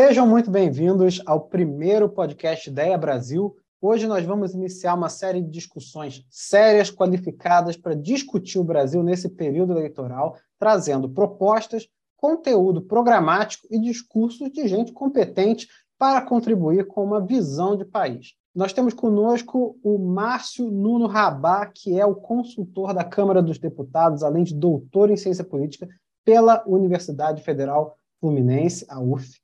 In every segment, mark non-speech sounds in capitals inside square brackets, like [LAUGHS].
Sejam muito bem-vindos ao primeiro podcast Ideia Brasil. Hoje nós vamos iniciar uma série de discussões sérias, qualificadas para discutir o Brasil nesse período eleitoral, trazendo propostas, conteúdo programático e discursos de gente competente para contribuir com uma visão de país. Nós temos conosco o Márcio Nuno Rabá, que é o consultor da Câmara dos Deputados, além de doutor em ciência política pela Universidade Federal Fluminense, a UF.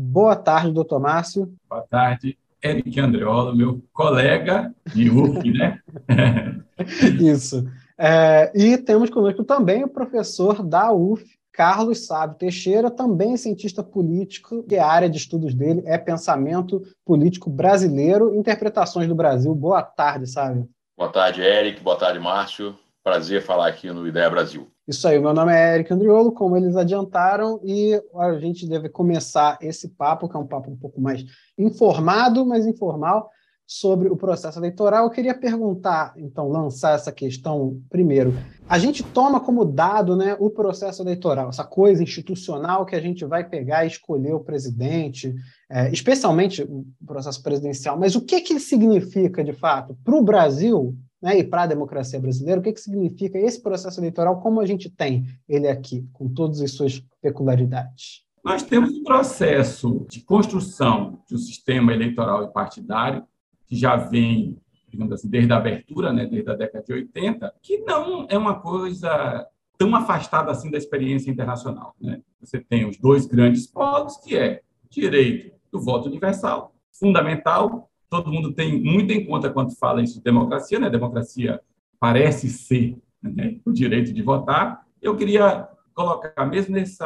Boa tarde, doutor Márcio. Boa tarde, Eric Andreola, meu colega de UF, né? [LAUGHS] Isso. É, e temos conosco também o professor da UF, Carlos Sábio Teixeira, também cientista político, e a área de estudos dele é pensamento político brasileiro, interpretações do Brasil. Boa tarde, Sábio. Boa tarde, Eric. Boa tarde, Márcio. Prazer falar aqui no Ideia Brasil. Isso aí, meu nome é Eric Andriolo, como eles adiantaram, e a gente deve começar esse papo, que é um papo um pouco mais informado, mas informal, sobre o processo eleitoral. Eu queria perguntar, então, lançar essa questão primeiro. A gente toma como dado né, o processo eleitoral, essa coisa institucional que a gente vai pegar e escolher o presidente, é, especialmente o processo presidencial, mas o que, que significa, de fato, para o Brasil né, e para a democracia brasileira, o que, que significa esse processo eleitoral, como a gente tem ele aqui, com todas as suas peculiaridades? Nós temos um processo de construção de um sistema eleitoral e partidário que já vem, digamos assim, desde a abertura, né, desde a década de 80, que não é uma coisa tão afastada assim da experiência internacional. Né? Você tem os dois grandes polos, que é direito do voto universal, fundamental todo mundo tem muito em conta quando fala isso de democracia, né? Democracia parece ser né, o direito de votar. Eu queria colocar, mesmo nesse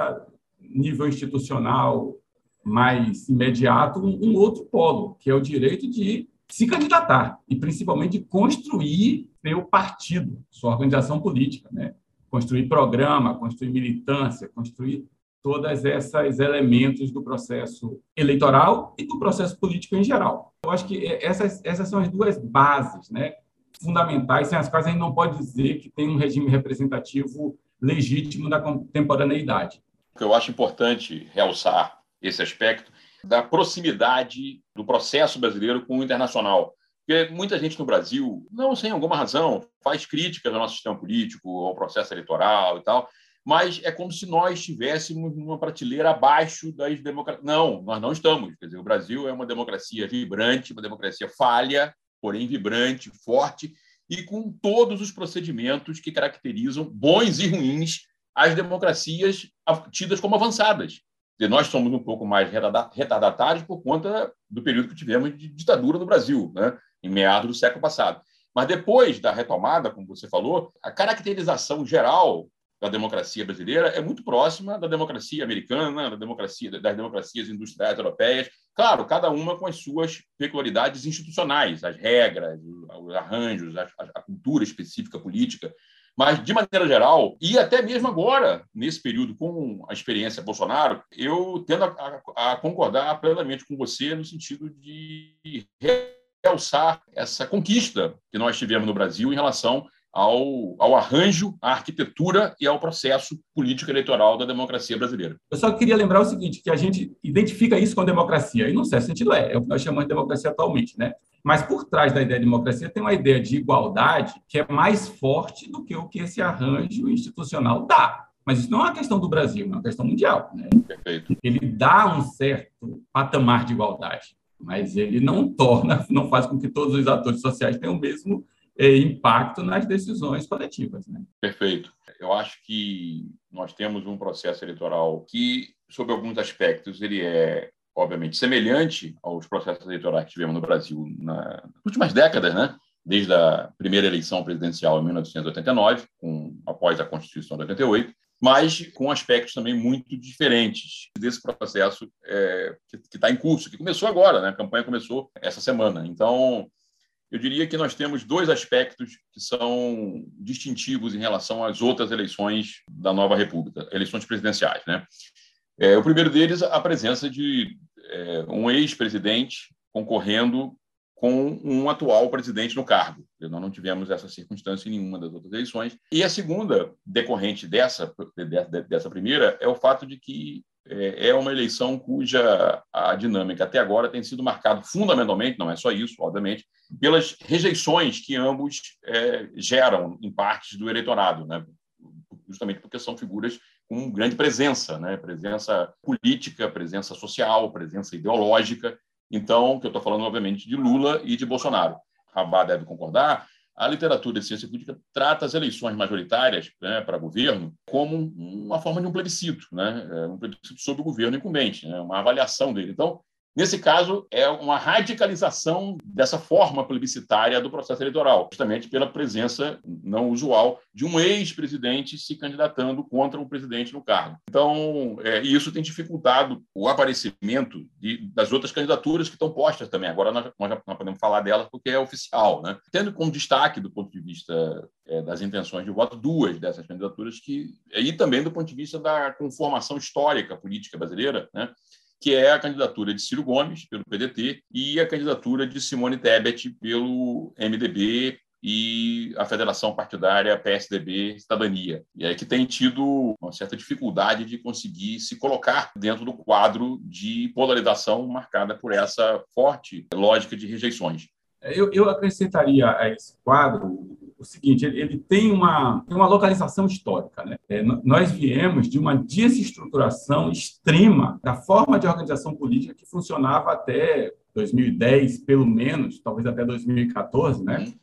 nível institucional mais imediato, um, outro polo, que é o direito de se candidatar e principalmente de construir seu partido, sua organização política, né? Construir programa, construir militância, construir todas essas elementos do processo eleitoral e do processo político em geral. Eu acho que essas, essas são as duas bases né, fundamentais, sem as quais a gente não pode dizer que tem um regime representativo legítimo da contemporaneidade. Eu acho importante realçar esse aspecto da proximidade do processo brasileiro com o internacional. Porque muita gente no Brasil, não sem alguma razão, faz críticas ao nosso sistema político, ao processo eleitoral e tal, mas é como se nós estivéssemos numa prateleira abaixo das democracias. Não, nós não estamos. Quer dizer, o Brasil é uma democracia vibrante, uma democracia falha, porém vibrante, forte, e com todos os procedimentos que caracterizam bons e ruins as democracias tidas como avançadas. E nós somos um pouco mais retardatários por conta do período que tivemos de ditadura no Brasil, né? em meados do século passado. Mas depois da retomada, como você falou, a caracterização geral da democracia brasileira é muito próxima da democracia americana, da democracia das democracias industriais europeias. Claro, cada uma com as suas peculiaridades institucionais, as regras, os arranjos, a, a cultura específica política. Mas, de maneira geral, e até mesmo agora, nesse período com a experiência Bolsonaro, eu tendo a, a, a concordar plenamente com você no sentido de realçar essa conquista que nós tivemos no Brasil em relação ao, ao arranjo, à arquitetura e ao processo político eleitoral da democracia brasileira. Eu só queria lembrar o seguinte, que a gente identifica isso com democracia, e não certo sentido é, é o que nós chamamos de democracia atualmente, né? Mas por trás da ideia de democracia tem uma ideia de igualdade que é mais forte do que o que esse arranjo institucional dá. Mas isso não é uma questão do Brasil, é uma questão mundial. Né? Perfeito. Ele dá um certo patamar de igualdade, mas ele não torna, não faz com que todos os atores sociais tenham o mesmo impacto nas decisões coletivas. Né? Perfeito. Eu acho que nós temos um processo eleitoral que, sob alguns aspectos, ele é obviamente semelhante aos processos eleitorais que tivemos no Brasil nas últimas décadas, né? Desde a primeira eleição presidencial em 1989, com, após a Constituição de 88, mas com aspectos também muito diferentes desse processo é, que está em curso, que começou agora, né? A campanha começou essa semana. Então, eu diria que nós temos dois aspectos que são distintivos em relação às outras eleições da nova República, eleições presidenciais. Né? É, o primeiro deles, a presença de é, um ex-presidente concorrendo com um atual presidente no cargo. Nós não tivemos essa circunstância em nenhuma das outras eleições. E a segunda, decorrente dessa, dessa primeira, é o fato de que é, é uma eleição cuja a dinâmica até agora tem sido marcada fundamentalmente, não é só isso, obviamente, pelas rejeições que ambos é, geram em partes do eleitorado, né? justamente porque são figuras com grande presença, né? presença política, presença social, presença ideológica. Então, que eu estou falando, obviamente, de Lula e de Bolsonaro. Rabá deve concordar, a literatura de ciência política trata as eleições majoritárias né, para governo como uma forma de um plebiscito, né, é, um plebiscito sobre o governo incumbente, né, uma avaliação dele. Então, Nesse caso, é uma radicalização dessa forma plebiscitária do processo eleitoral, justamente pela presença não usual de um ex-presidente se candidatando contra o presidente no cargo. Então, é, isso tem dificultado o aparecimento de, das outras candidaturas que estão postas também. Agora nós, nós já podemos falar delas porque é oficial, né? Tendo como destaque do ponto de vista é, das intenções de voto duas dessas candidaturas que e também do ponto de vista da conformação histórica política brasileira, né? Que é a candidatura de Ciro Gomes, pelo PDT, e a candidatura de Simone Tebet, pelo MDB e a Federação Partidária PSDB Cidadania, e é que tem tido uma certa dificuldade de conseguir se colocar dentro do quadro de polarização marcada por essa forte lógica de rejeições. Eu, eu acrescentaria a esse quadro o seguinte: ele, ele tem, uma, uma localização histórica. Né? É, nós viemos de uma desestruturação extrema da forma de organização política que funcionava até 2010, pelo menos, talvez até 2014, né? Uhum.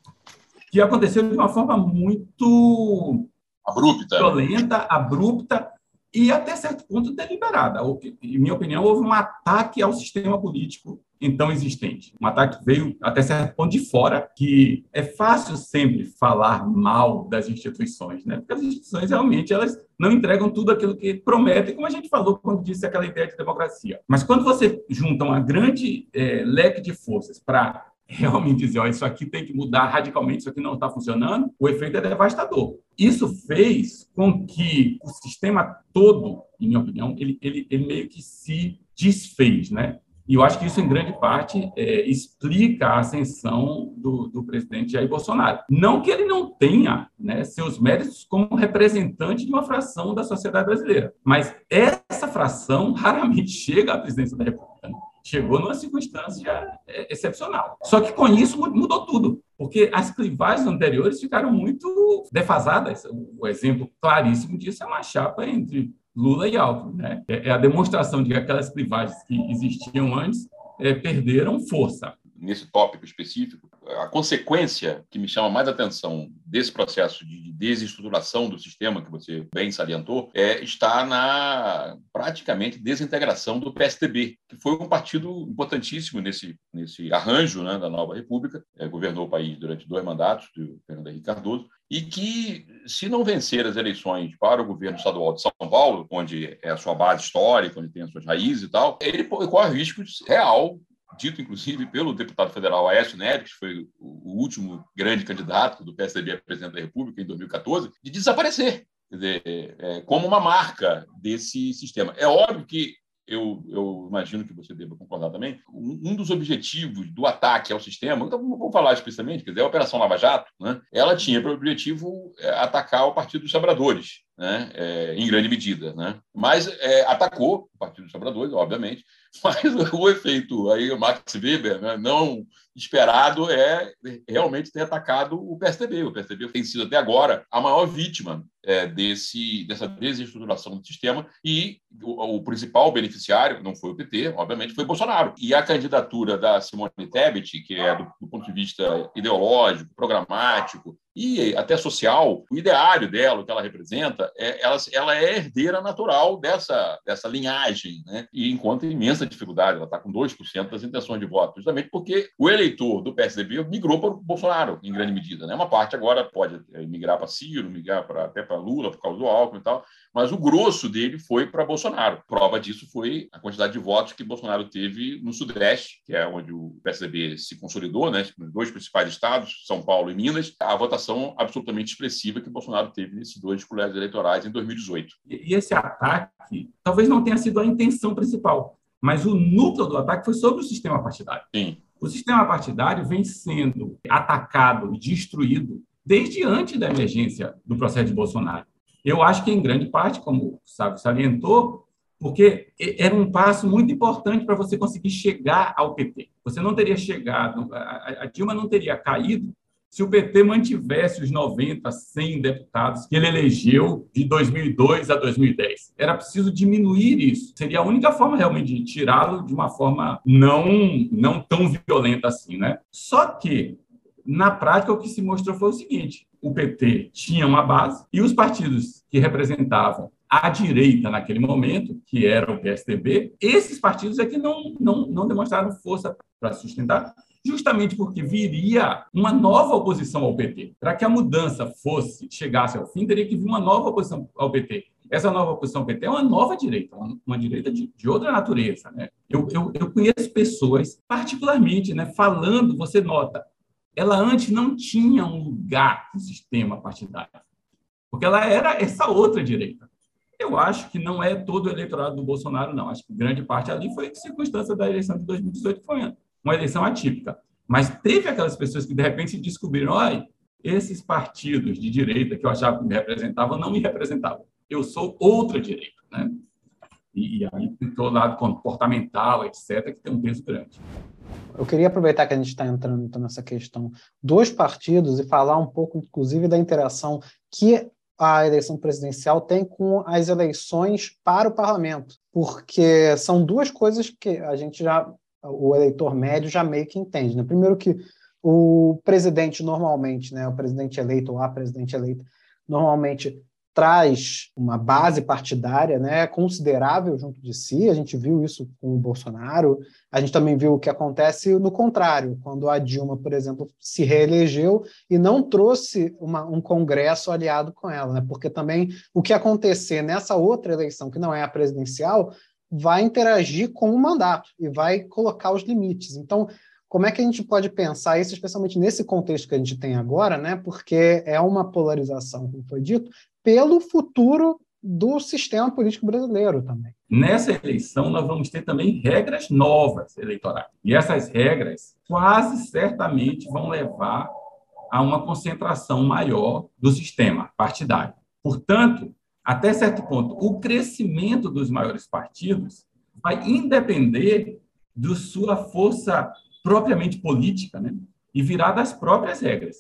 que aconteceu de uma forma muito abrupta, violenta, abrupta e até certo ponto deliberada. Em minha opinião, houve um ataque ao sistema político então existente. Um ataque veio até certo ponto de fora, que é fácil sempre falar mal das instituições, né? Porque as instituições realmente elas não entregam tudo aquilo que prometem, como a gente falou quando disse aquela ideia de democracia. Mas quando você junta uma grande é, leque de forças para realmente dizer, ó, isso aqui tem que mudar radicalmente, isso aqui não está funcionando, o efeito é devastador. Isso fez com que o sistema todo, em minha opinião, ele, ele, ele meio que se desfez, né? E eu acho que isso, em grande parte, é, explica a ascensão do, do, presidente Jair Bolsonaro. Não que ele não tenha né, seus méritos como representante de uma fração da sociedade brasileira, mas essa fração raramente chega à presidência da República. Né? Chegou numa circunstância é, excepcional. Só que com isso mudou tudo, porque as clivagens anteriores ficaram muito defasadas. O exemplo claríssimo disso é uma chapa entre Lula e Alckmin. Né? É, é a demonstração de que aquelas privagens que existiam antes é, perderam força. Nesse tópico específico, a consequência que me chama mais atenção desse processo de desestruturação do sistema que você bem salientou é está na praticamente desintegração do PSDB, que foi um partido importantíssimo nesse nesse arranjo né, da nova república, é, governou o país durante dois mandatos do Fernando Henrique Cardoso e que, se não vencer as eleições para o governo estadual de São Paulo, onde é a sua base histórica, onde tem as suas raízes e tal, ele corre risco real dito inclusive pelo deputado federal Aécio Neves, que foi o último grande candidato do PSDB a presidente da República em 2014, de desaparecer, dizer, é, como uma marca desse sistema. É óbvio que eu, eu, imagino que você deva concordar também, um, dos objetivos do ataque ao sistema, então vou falar explicitamente, quer dizer, a Operação Lava Jato, né, ela tinha por objetivo é, atacar o Partido dos Trabalhadores, né, é, em grande medida. Né? Mas é, atacou o Partido dos Trabalhadores, obviamente, [LAUGHS] mas o efeito aí, o Max Weber, né, não esperado, é realmente ter atacado o PSDB. O PSDB tem sido até agora a maior vítima é, desse, dessa desestruturação do sistema e o, o, principal beneficiário não foi o PT, obviamente, foi Bolsonaro. E a candidatura da Simone Tebet, que é do, do ponto de vista ideológico, programático, e até social, o ideário dela, o que ela representa, é, ela, ela é herdeira natural dessa, dessa linhagem, né? e encontra imensa dificuldade, ela está com 2% das intenções de voto, justamente porque o eleitor do PSDB migrou para o Bolsonaro, em grande medida. Né? Uma parte agora pode é, migrar para Ciro, migrar pra, até para Lula, por causa do Alckmin e tal, mas o grosso dele foi para Bolsonaro. Prova disso foi a quantidade de votos que Bolsonaro teve no Sudeste, que é onde o PSDB se consolidou, né? nos dois principais estados, São Paulo e Minas, a votação absolutamente expressiva que Bolsonaro teve nesses dois colégios eleitorais em 2018. E esse ataque talvez não tenha sido a intenção principal, mas o núcleo do ataque foi sobre o sistema partidário. Sim. O sistema partidário vem sendo atacado e destruído desde antes da emergência do processo de Bolsonaro. Eu acho que, em grande parte, como o Sávio salientou, porque era um passo muito importante para você conseguir chegar ao PT. Você não teria chegado, a Dilma não teria caído se o PT mantivesse os 90, 100 deputados que ele elegeu de 2002 a 2010. Era preciso diminuir isso. Seria a única forma realmente de tirá-lo de uma forma não, não tão violenta assim. Né? Só que, na prática, o que se mostrou foi o seguinte: o PT tinha uma base e os partidos que representavam a direita naquele momento, que era o PSDB, esses partidos é que não, não, não demonstraram força para sustentar, justamente porque viria uma nova oposição ao PT. Para que a mudança fosse chegasse ao fim, teria que vir uma nova oposição ao PT. Essa nova oposição ao PT é uma nova direita, uma, uma direita de, de, outra natureza. Né? Eu, eu, eu conheço pessoas, particularmente, né, falando, você nota, ela antes não tinha um lugar no sistema partidário, porque ela era essa outra direita. Eu acho que não é todo o eleitorado do Bolsonaro, não. Acho que grande parte ali foi circunstância da eleição de 2018, que foi uma eleição atípica. Mas teve aquelas pessoas que, de repente, se descobriram: olha, esses partidos de direita que eu achava que me representavam não me representavam. Eu sou outra direita. Né? E, e aí todo lado comportamental, etc., que tem um peso grande. Eu queria aproveitar que a gente está entrando então, nessa questão dos partidos e falar um pouco, inclusive, da interação que a eleição presidencial tem com as eleições para o parlamento, porque são duas coisas que a gente já o eleitor médio já meio que entende. Né? Primeiro que o presidente normalmente, né, o presidente eleito ou a presidente eleita, normalmente traz uma base partidária né, considerável junto de si. A gente viu isso com o Bolsonaro. A gente também viu o que acontece no contrário, quando a Dilma, por exemplo, se reelegeu e não trouxe uma, um Congresso aliado com ela, né? porque também o que acontecer nessa outra eleição, que não é a presidencial, vai interagir com o mandato e vai colocar os limites. Então, como é que a gente pode pensar isso, especialmente nesse contexto que a gente tem agora, né? Porque é uma polarização, como foi dito, pelo futuro do sistema político brasileiro também. Nessa eleição, nós vamos ter também regras novas eleitorais. E essas regras quase certamente vão levar a uma concentração maior do sistema partidário. Portanto, até certo ponto, o crescimento dos maiores partidos vai independer de sua força propriamente política, né? E virar das próprias regras.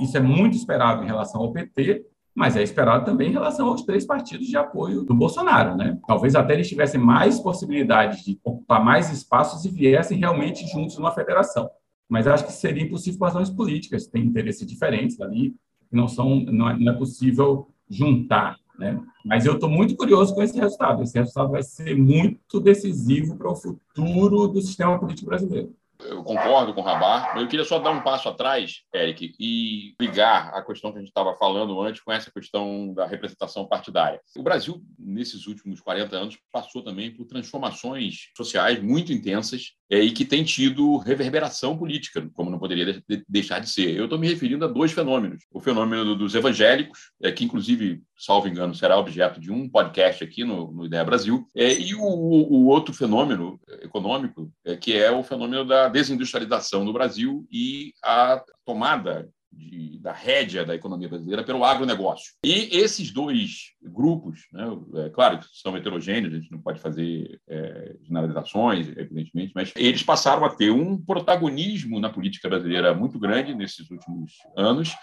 Isso é muito esperado em relação ao PT, mas é esperado também em relação aos três partidos de apoio do Bolsonaro, né? Talvez até eles tivessem mais possibilidades de ocupar mais espaços e viessem realmente juntos numa federação. Mas acho que seria impossível por razões políticas, tem interesses diferentes ali, não são não é, não é possível juntar né? Mas eu estou muito curioso com esse resultado. Esse resultado vai ser muito decisivo para o futuro do sistema político brasileiro. Eu concordo com o Rabar, mas eu queria só dar um passo atrás, Eric, e ligar a questão que a gente estava falando antes com essa questão da representação partidária. O Brasil, nesses últimos 40 anos, passou também por transformações sociais muito intensas é, e que tem tido reverberação política, como não poderia de deixar de ser. Eu estou me referindo a dois fenômenos. O fenômeno dos evangélicos, é, que inclusive, salvo engano, será objeto de um podcast aqui no, no Ideia Brasil, é, e o, o, outro fenômeno econômico, é, que é o fenômeno da desindustrialização no Brasil e a tomada de, da rédea da economia brasileira pelo agronegócio. E esses dois grupos, né, é, claro que são heterogêneos, a gente não pode fazer é, generalizações, evidentemente, mas eles passaram a ter um protagonismo na política brasileira muito grande nesses últimos anos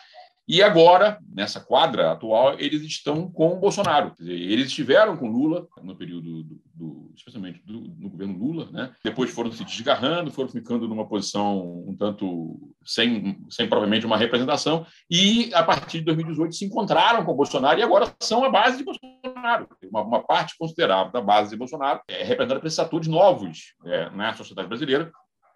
e agora, nessa quadra atual, eles estão com o Bolsonaro. Dizer, eles estiveram com Lula no período, do, do, especialmente do, no governo Lula, né? depois foram se desgarrando, foram ficando numa posição um tanto sem, sem provavelmente uma representação, e a partir de 2018 se encontraram com o Bolsonaro e agora são a base de Bolsonaro. Uma, uma parte considerável da base de Bolsonaro é representada por esses atores novos é, na sociedade brasileira,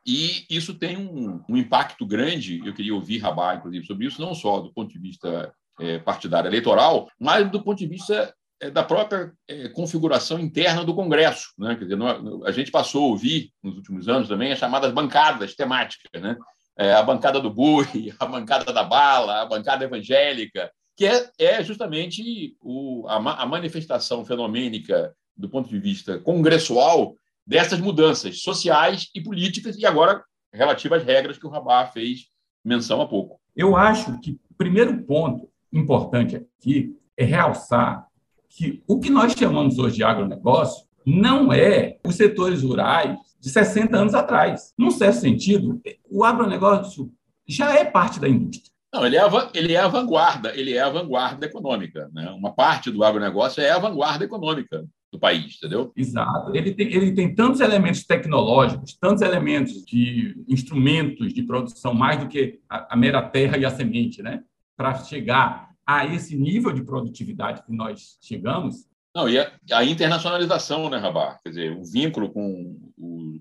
e isso tem um, um, impacto grande, eu queria ouvir Rabá, inclusive, sobre isso, não só do ponto de vista é, partidário eleitoral, mas do ponto de vista é, da própria é, configuração interna do Congresso. Né? Quer dizer, a gente passou a ouvir, nos últimos anos também, as chamadas bancadas temáticas, né? É, a bancada do boi, [LAUGHS] a bancada da bala, a bancada evangélica, que é, é justamente o, a, a manifestação fenomênica do ponto de vista congressual dessas mudanças sociais e políticas, e agora relativas às regras que o Rabá fez menção há pouco. Eu acho que o primeiro ponto importante aqui é realçar que o que nós chamamos hoje de agronegócio, não é os setores rurais de 60 anos atrás. Num certo sentido, o agronegócio já é parte da indústria. Não, ele é, a, ele é a vanguarda, ele é a vanguarda econômica. Né? Uma parte do agronegócio é a vanguarda econômica do país, entendeu? Exato. Ele tem, ele tem tantos elementos tecnológicos, tantos elementos de instrumentos de produção, mais do que a, a mera terra e a semente, né? Para chegar a esse nível de produtividade que nós chegamos. Não, e a, a internacionalização, né, Rabá? Quer dizer, o vínculo com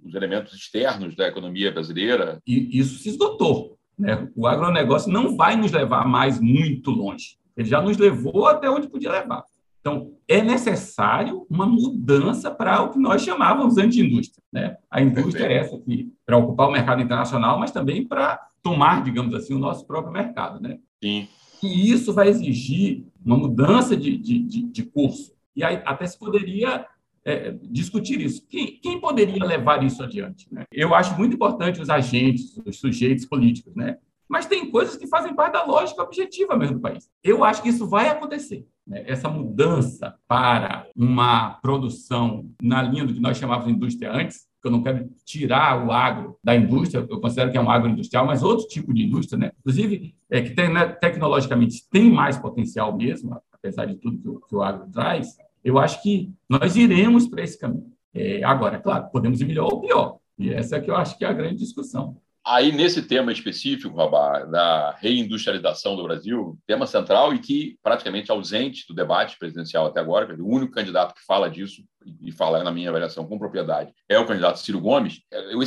os elementos externos da economia brasileira. E isso se esgotou. Né? O agronegócio não vai nos levar mais muito longe. Ele já nos levou até onde podia levar. Então, é necessário uma mudança para o que nós chamávamos antes de indústria. Né? A indústria é essa aqui, para ocupar o mercado internacional, mas também para tomar, digamos assim, o nosso próprio mercado. Né? Sim. E isso vai exigir uma mudança de, de, de, de curso. E aí até se poderia é, discutir isso. Quem, quem, poderia levar isso adiante? Né? Eu acho muito importante os agentes, os sujeitos políticos, né? mas tem coisas que fazem parte da lógica objetiva mesmo do país. Eu acho que isso vai acontecer. Né? Essa mudança para uma produção na linha do que nós chamávamos de indústria antes, que eu não quero tirar o agro da indústria, eu considero que é um agroindustrial, mas outro tipo de indústria, né? inclusive, é, que tem, né, tecnologicamente tem mais potencial mesmo, apesar de tudo que o, que o agro traz, eu acho que nós iremos para esse caminho. É, agora, é claro, podemos ir melhor ou pior. E essa é que eu acho que é a grande discussão. Aí, nesse tema específico, Rabá, da reindustrialização do Brasil, tema central e que praticamente ausente do debate presidencial até agora, o único candidato que fala disso, e fala na minha avaliação com propriedade, é o candidato Ciro Gomes.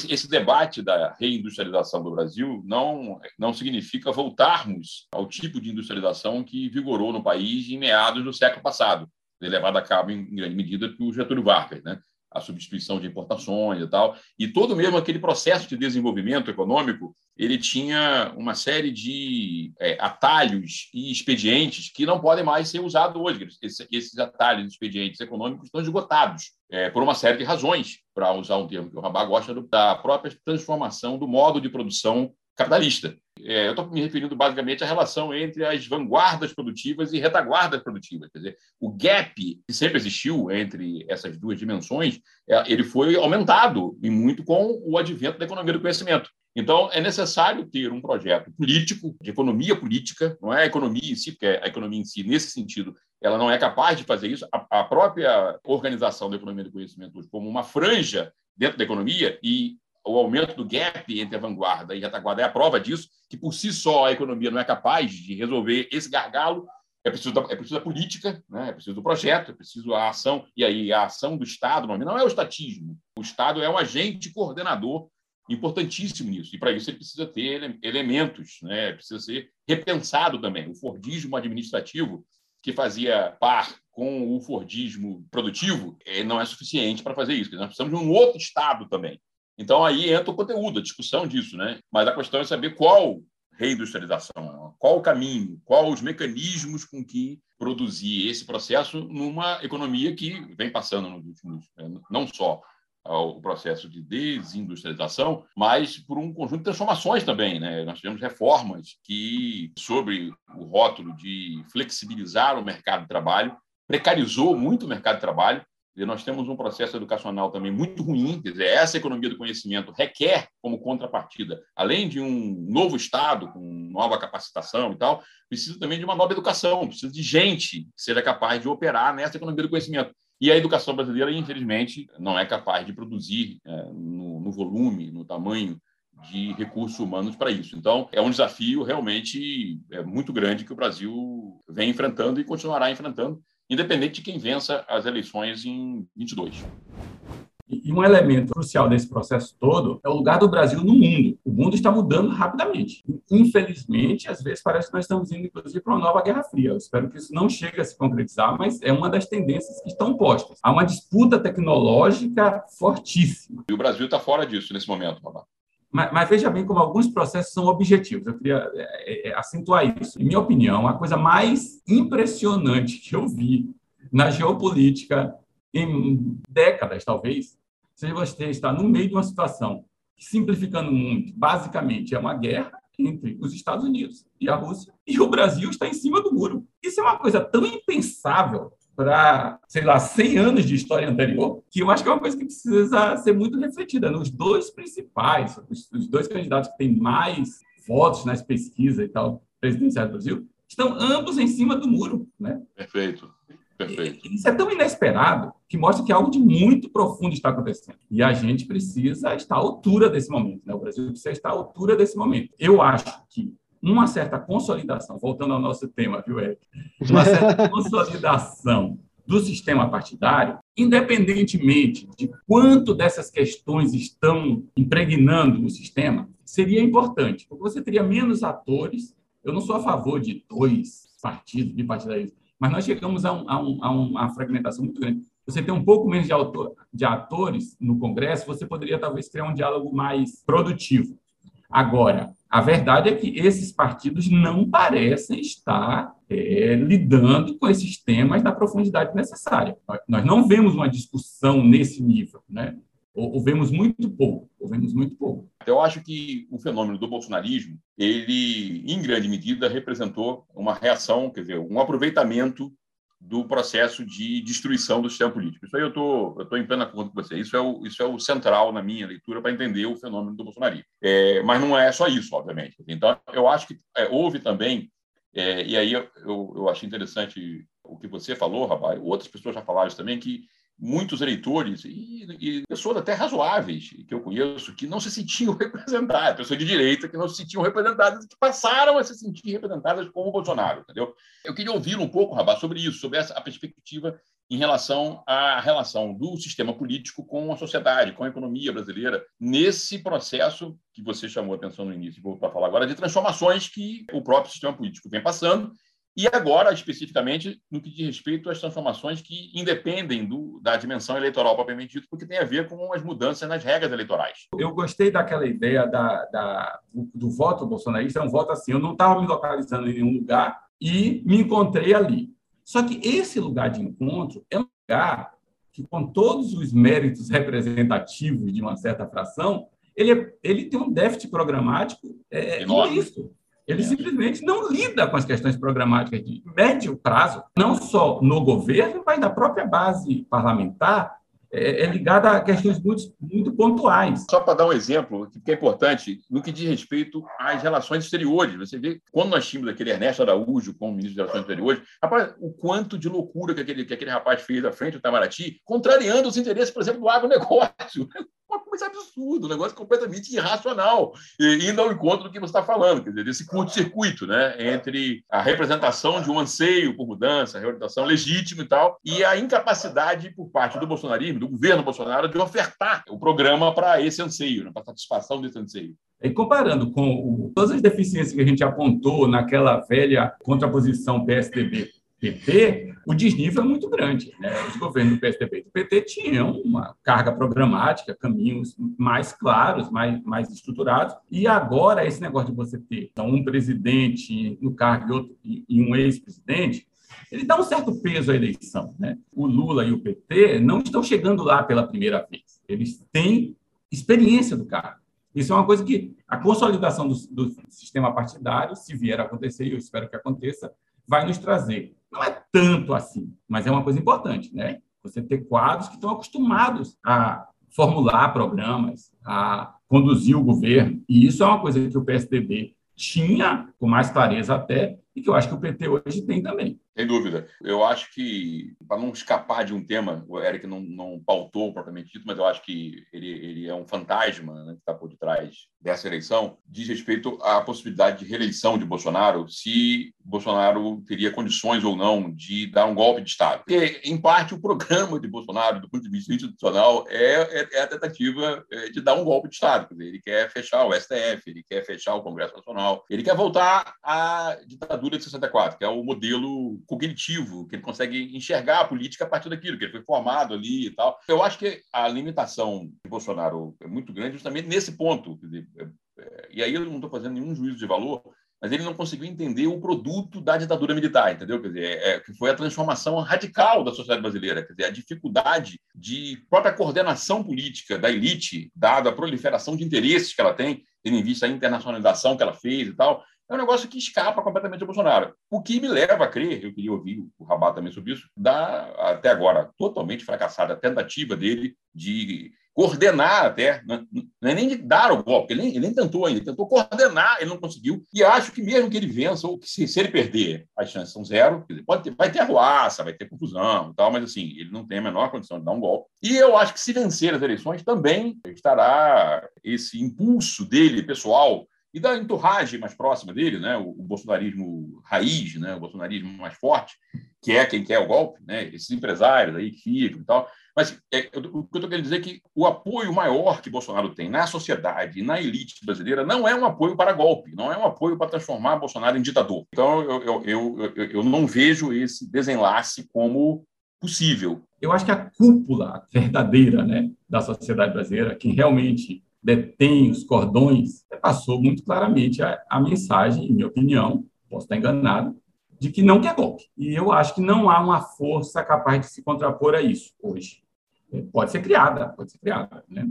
Esse debate da reindustrialização do Brasil não, não significa voltarmos ao tipo de industrialização que vigorou no país em meados do século passado, levado a cabo em grande medida por Getúlio Vargas, né? a substituição de importações e tal. E todo mesmo aquele processo de desenvolvimento econômico, ele tinha uma série de é, atalhos e expedientes que não podem mais ser usados hoje. Esses, esses atalhos e expedientes econômicos estão esgotados é, por uma série de razões, para usar um termo que o Rabá gosta, da própria transformação do modo de produção capitalista. É, eu estou me referindo basicamente à relação entre as vanguardas produtivas e retaguardas produtivas. Quer dizer, o gap que sempre existiu entre essas duas dimensões, é, ele foi aumentado e muito com o advento da economia do conhecimento. Então, é necessário ter um projeto político, de economia política, não é a economia em si, porque a economia em si, nesse sentido, ela não é capaz de fazer isso. A, a própria organização da economia do conhecimento como uma franja dentro da economia e o aumento do gap entre a vanguarda e a retaguarda é a prova disso, que por si só a economia não é capaz de resolver esse gargalo. É preciso da, é preciso da política, né? é preciso do projeto, é preciso a ação, e aí a ação do Estado não é o estatismo. O Estado é um agente coordenador importantíssimo nisso, e para isso ele precisa ter elementos, né? precisa ser repensado também. O Fordismo administrativo, que fazia par com o Fordismo produtivo, não é suficiente para fazer isso. Nós precisamos de um outro Estado também. Então, aí entra o conteúdo, a discussão disso, né? Mas a questão é saber qual reindustrialização, qual o caminho, quais os mecanismos com que produzir esse processo numa economia que vem passando nos últimos, né? não só o processo de desindustrialização, mas por um conjunto de transformações também. Né? Nós tivemos reformas que, sobre o rótulo de flexibilizar o mercado de trabalho, precarizou muito o mercado de trabalho, nós temos um processo educacional também muito ruim, quer dizer, essa economia do conhecimento requer como contrapartida, além de um novo Estado com nova capacitação e tal, precisa também de uma nova educação, precisa de gente que seja capaz de operar nessa economia do conhecimento. E a educação brasileira, infelizmente, não é capaz de produzir é, no, no volume, no tamanho de recursos humanos para isso. Então, é um desafio realmente é, muito grande que o Brasil vem enfrentando e continuará enfrentando, independente de quem vença as eleições em 22. E um elemento crucial desse processo todo é o lugar do Brasil no mundo. O mundo está mudando rapidamente. Infelizmente, às vezes parece que nós estamos indo, inclusive, para uma nova Guerra Fria. Eu espero que isso não chegue a se concretizar, mas é uma das tendências que estão postas. Há uma disputa tecnológica fortíssima. E o Brasil está fora disso nesse momento, Babá. Mas, mas, veja bem como alguns processos são objetivos. Eu queria é, é, acentuar isso. Em minha opinião, a coisa mais impressionante que eu vi na geopolítica em décadas, talvez, seja você estar no meio de uma situação que, simplificando muito, basicamente é uma guerra entre os Estados Unidos e a Rússia, e o Brasil está em cima do muro. Isso é uma coisa tão impensável para, sei lá, 100 anos de história anterior, que eu acho que é uma coisa que precisa ser muito refletida. Nos dois principais, os dois candidatos que têm mais votos nas pesquisas e tal, presidenciais do Brasil, estão ambos em cima do muro. Né? Perfeito. Perfeito. Isso é tão inesperado que mostra que algo de muito profundo está acontecendo. E a gente precisa estar à altura desse momento. Né? O Brasil precisa estar à altura desse momento. Eu acho que uma certa consolidação, voltando ao nosso tema, viu, Eric? Uma certa [LAUGHS] consolidação do sistema partidário, independentemente de quanto dessas questões estão impregnando o sistema, seria importante, porque você teria menos atores. Eu não sou a favor de dois partidos, bipartidarismo, mas nós chegamos a, um, a, um, a uma fragmentação muito grande. Você tem um pouco menos de, autor, de atores no Congresso, você poderia talvez criar um diálogo mais produtivo. Agora, a verdade é que esses partidos não parecem estar é, lidando com esses temas na profundidade necessária. Nós não vemos uma discussão nesse nível, né? ou, vemos muito pouco, ou vemos muito pouco. Eu acho que o fenômeno do bolsonarismo, ele, em grande medida, representou uma reação, quer dizer, um aproveitamento do processo de destruição do sistema político. Isso aí eu tô, estou em plena acordo com você. Isso é, o, isso é o central na minha leitura para entender o fenômeno do bolsonarismo. É, mas não é só isso, obviamente. Então, eu acho que é, houve também, é, e aí eu, eu, eu interessante o que você falou, Rabai, outras pessoas já falaram isso também, que muitos eleitores e, e, pessoas até razoáveis que eu conheço que não se sentiam [LAUGHS] representadas, pessoas de direita que não se sentiam representadas, que passaram a se sentir representadas como o Bolsonaro, entendeu? Eu queria ouvir um pouco, Rabá, sobre isso, sobre essa a perspectiva em relação à relação do sistema político com a sociedade, com a economia brasileira, nesse processo que você chamou a atenção no início, vou para falar agora, de transformações que o próprio sistema político vem passando e agora, especificamente, no que diz respeito às transformações que independem do, da dimensão eleitoral propriamente dito, porque tem a ver com as mudanças nas regras eleitorais. Eu gostei daquela ideia da, da do, voto bolsonarista, é um voto assim, eu não estava me localizando em nenhum lugar e me encontrei ali. Só que esse lugar de encontro é um lugar que, com todos os méritos representativos de uma certa fração, ele, é, ele tem um déficit programático é, é isso. Ele simplesmente não lida com as questões programáticas de médio prazo, não só no governo, mas na própria base parlamentar, é, é ligada a questões muito, muito pontuais. Só para dar um exemplo, que é importante, no que diz respeito às relações exteriores. Você vê, quando nós tínhamos aquele Ernesto Araújo como ministro das Relações Exteriores, rapaz, o quanto de loucura que aquele, que aquele rapaz fez à frente do Itamaraty, contrariando os interesses, por exemplo, do agronegócio uma coisa absurda, um negócio completamente irracional, indo ao encontro do que você está falando, quer dizer, desse curto-circuito né, entre a representação de um anseio por mudança, a representação legítima e tal, e a incapacidade por parte do bolsonarismo, do governo Bolsonaro, de ofertar o programa para esse anseio, né, para a satisfação desse anseio. E comparando com o, todas as deficiências que a gente apontou naquela velha contraposição PSDB PT, o desnível é muito grande. Né? Os governos do PSDB e do PT tinham uma carga programática, caminhos mais claros, mais, mais estruturados, e agora esse negócio de você ter então, um presidente no cargo e, outro, e um ex-presidente, ele dá um certo peso à eleição. Né? O Lula e o PT não estão chegando lá pela primeira vez. Eles têm experiência do cargo. Isso é uma coisa que a consolidação do, do sistema partidário, se vier a acontecer, eu espero que aconteça, vai nos trazer. Não é tanto assim, mas é uma coisa importante, né? Você ter quadros que estão acostumados a formular programas, a conduzir o governo. E isso é uma coisa que o PSDB tinha, com mais clareza até, e que eu acho que o PT hoje tem também. Sem dúvida. Eu acho que, para não escapar de um tema, o Eric não, não pautou propriamente dito, mas eu acho que ele, ele é um fantasma né, que está por detrás dessa eleição, diz respeito à possibilidade de reeleição de Bolsonaro, se Bolsonaro teria condições ou não de dar um golpe de Estado. Porque, em parte, o programa de Bolsonaro, do ponto de vista institucional, é, é, é a tentativa é, de dar um golpe de Estado. Dizer, ele quer fechar o STF, ele quer fechar o Congresso Nacional, ele quer voltar à ditadura de 64, que é o modelo cognitivo, que ele consegue enxergar a política a partir daquilo, que ele foi formado ali e tal. Eu acho que a limitação de Bolsonaro é muito grande justamente nesse ponto. É, é, e aí eu não estou fazendo nenhum juízo de valor, mas ele não conseguiu entender o produto da ditadura militar, entendeu? Quer dizer, é, é, que foi a transformação radical da sociedade brasileira, quer dizer, a dificuldade de própria coordenação política da elite, dada a proliferação de interesses que ela tem, tendo em vista a internacionalização que ela fez e tal, é um negócio que escapa completamente ao Bolsonaro. O que me leva a crer, eu queria ouvir o Rabat também sobre isso, da, até agora, totalmente fracassada a tentativa dele de coordenar até, não é nem de dar o golpe, ele nem, ele nem tentou ainda, tentou coordenar, ele não conseguiu, e acho que mesmo que ele vença, ou que se, se ele perder, as chances são zero, pode ter, vai ter arruaça, vai ter confusão e tal, mas assim, ele não tem a menor condição de dar um golpe. E eu acho que se vencer as eleições, também estará esse impulso dele, pessoal, e da entourage mais próxima dele, né, o, o bolsonarismo raiz, né, o bolsonarismo mais forte, que é quem quer o golpe, né, esses empresários aí que ficam e tal. Mas é, eu, o que eu estou querendo dizer é que o apoio maior que Bolsonaro tem na sociedade e na elite brasileira não é um apoio para golpe, não é um apoio para transformar Bolsonaro em ditador. Então, eu, eu, eu, eu não vejo esse desenlace como possível. Eu acho que a cúpula verdadeira né, da sociedade brasileira, que realmente detém os cordões, passou muito claramente a, a mensagem, em minha opinião, posso estar enganado, de que não quer golpe. E eu acho que não há uma força capaz de se contrapor a isso hoje. Pode ser criada, pode ser criada. Né?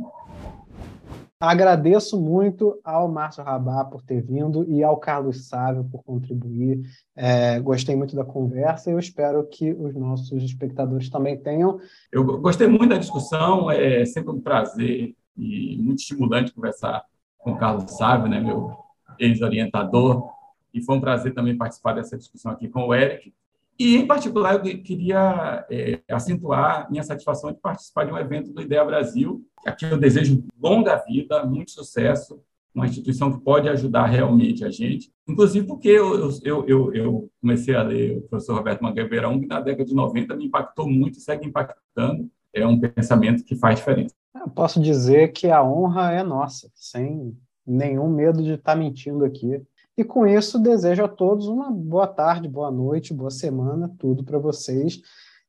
Agradeço muito ao Márcio Rabá por ter vindo e ao Carlos Sávio por contribuir. É, gostei muito da conversa e eu espero que os nossos espectadores também tenham. Eu gostei muito da discussão, é sempre um prazer e muito estimulante conversar com o Carlos Sávio, né, meu ex-orientador, e foi um prazer também participar dessa discussão aqui com o Eric. E, em particular, eu queria é, acentuar minha satisfação de participar de um evento do Ideia Brasil. Aqui eu desejo longa vida, muito sucesso, uma instituição que pode ajudar realmente a gente. Inclusive porque eu, eu, eu, eu comecei a ler o professor Roberto Mangueira que na década de 90 me impactou muito e segue impactando. É um pensamento que faz diferença. Eu posso dizer que a honra é nossa, sem nenhum medo de estar mentindo aqui. E com isso, desejo a todos uma boa tarde, boa noite, boa semana, tudo para vocês.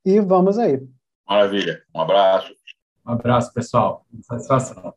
E vamos aí. Maravilha. Um abraço. Um abraço, pessoal. Satisfação.